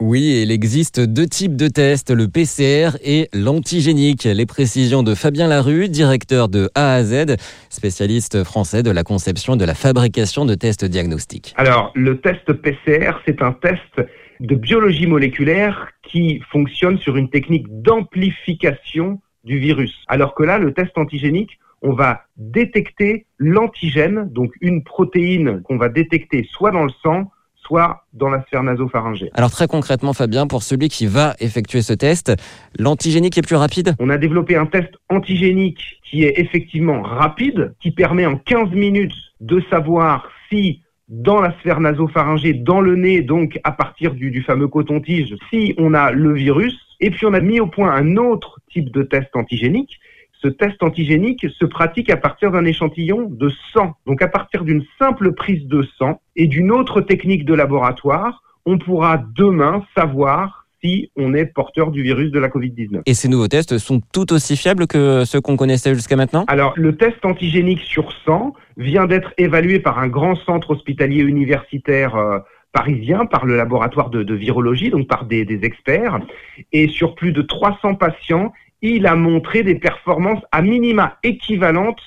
Oui, il existe deux types de tests, le PCR et l'antigénique. Les précisions de Fabien Larue, directeur de A à Z, spécialiste français de la conception de la fabrication de tests diagnostiques. Alors, le test PCR, c'est un test de biologie moléculaire qui fonctionne sur une technique d'amplification du virus. Alors que là, le test antigénique, on va détecter l'antigène, donc une protéine qu'on va détecter soit dans le sang, soit dans la sphère nasopharyngée. Alors très concrètement, Fabien, pour celui qui va effectuer ce test, l'antigénique est plus rapide? On a développé un test antigénique qui est effectivement rapide, qui permet en 15 minutes de savoir si dans la sphère nasopharyngée, dans le nez, donc à partir du, du fameux coton-tige, si on a le virus. Et puis on a mis au point un autre type de test antigénique ce test antigénique se pratique à partir d'un échantillon de sang. Donc à partir d'une simple prise de sang et d'une autre technique de laboratoire, on pourra demain savoir si on est porteur du virus de la Covid-19. Et ces nouveaux tests sont tout aussi fiables que ceux qu'on connaissait jusqu'à maintenant? Alors, le test antigénique sur sang vient d'être évalué par un grand centre hospitalier universitaire euh, parisien, par le laboratoire de, virologie, donc par des, des experts. Et sur plus de 300 patients, il a montré des performances à minima équivalentes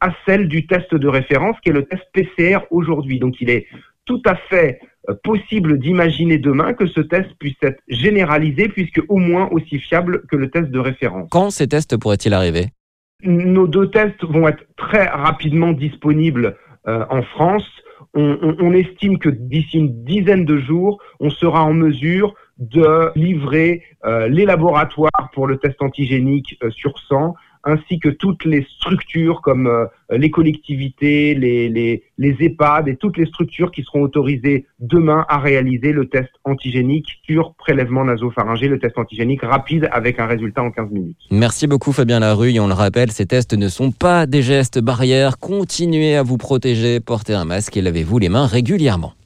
à celles du test de référence qui est le test PCR aujourd'hui. Donc il est tout à fait euh, possible d'imaginer demain que ce test puisse être généralisé puisque au moins aussi fiable que le test de référence. Quand ces tests pourraient-ils arriver? Nos deux tests vont être très rapidement disponibles euh, en France. on estime que d'ici une dizaine de jours, on sera en mesure de livrer euh, les laboratoires pour le test antigénique euh, sur sang, ainsi que toutes les structures comme euh, les collectivités, les, les, les, EHPAD et toutes les structures qui seront autorisées demain à réaliser le test antigénique sur prélèvement nasopharyngé, le test antigénique rapide avec un résultat en 15 minutes. Merci beaucoup Fabien Larue. Et on le rappelle, ces tests ne sont pas des gestes barrières. Continuez à vous protéger, portez un masque et lavez-vous les mains régulièrement.